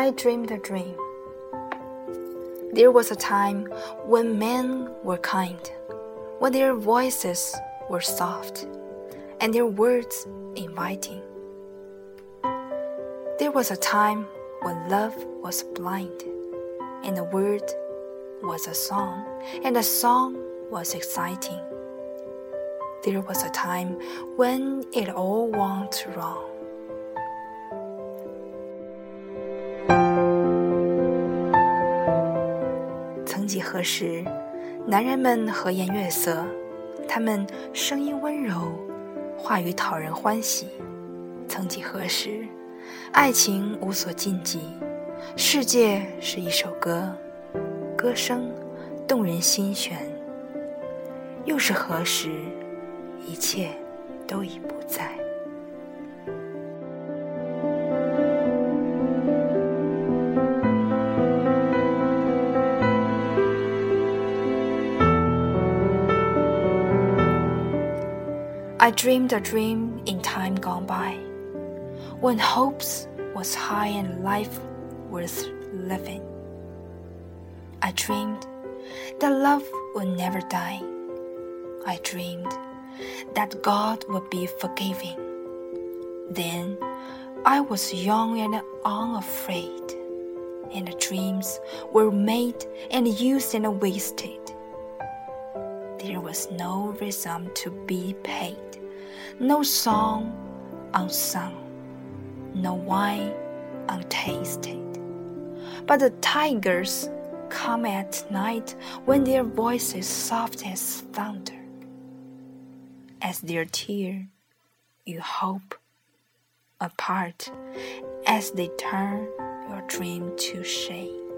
I dreamed a dream. There was a time when men were kind, when their voices were soft, and their words inviting. There was a time when love was blind, and a word was a song, and a song was exciting. There was a time when it all went wrong. 几何时，男人们和颜悦色，他们声音温柔，话语讨人欢喜。曾几何时，爱情无所禁忌，世界是一首歌，歌声动人心弦。又是何时？一切都已不在。I dreamed a dream in time gone by, when hopes was high and life worth living. I dreamed that love would never die. I dreamed that God would be forgiving. Then I was young and unafraid, and the dreams were made and used and wasted. There was no ransom to be paid, no song unsung, no wine untasted. But the tigers come at night when their voices soft as thunder as their tear, you hope apart as they turn your dream to shame.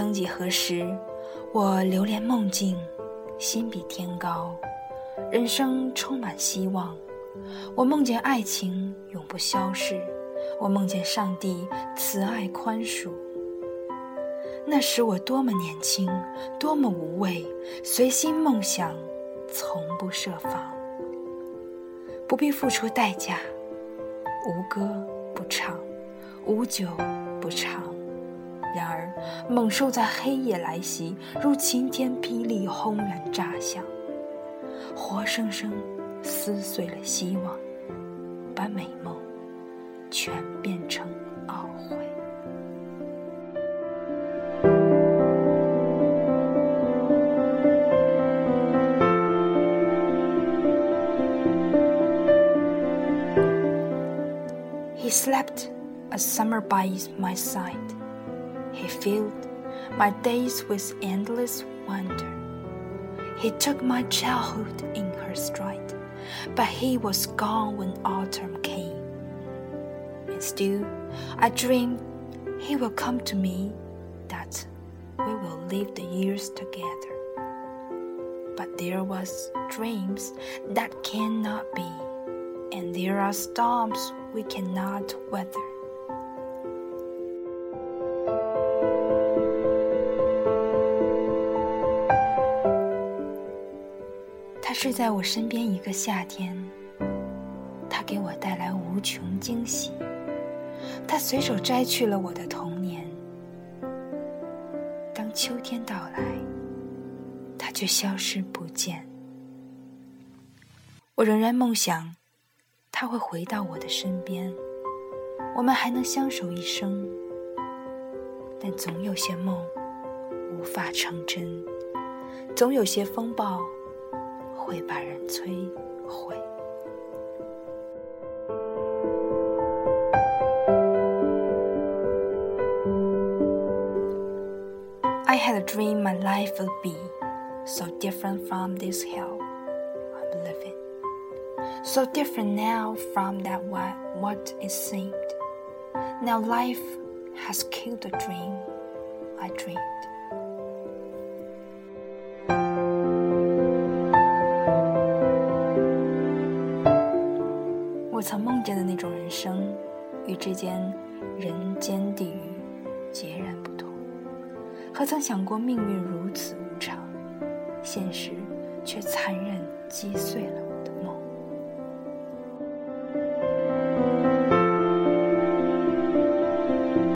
曾几何时，我流连梦境，心比天高，人生充满希望。我梦见爱情永不消逝，我梦见上帝慈爱宽恕。那时我多么年轻，多么无畏，随心梦想，从不设防，不必付出代价，无歌不唱，无酒不尝。然而猛兽在黑夜来袭，如晴天霹雳轰然炸响，活生生撕碎了希望，把美梦全变成懊悔。He slept a summer by my side. He filled my days with endless wonder. He took my childhood in her stride, but he was gone when autumn came. And still, I dream he will come to me, that we will live the years together. But there was dreams that cannot be, and there are storms we cannot weather. 他睡在我身边一个夏天，他给我带来无穷惊喜。他随手摘去了我的童年。当秋天到来，他却消失不见。我仍然梦想。他会回到我的身边，我们还能相守一生。但总有些梦无法成真，总有些风暴会把人摧毁。I had a dream my life would be so different from this hell I'm living. so different now from that what, what it seemed. Now life has killed the dream I dreamed. 我曾梦见的那种人生，与之间人间地狱截然不同。何曾想过命运如此无常，现实却残忍。击碎了。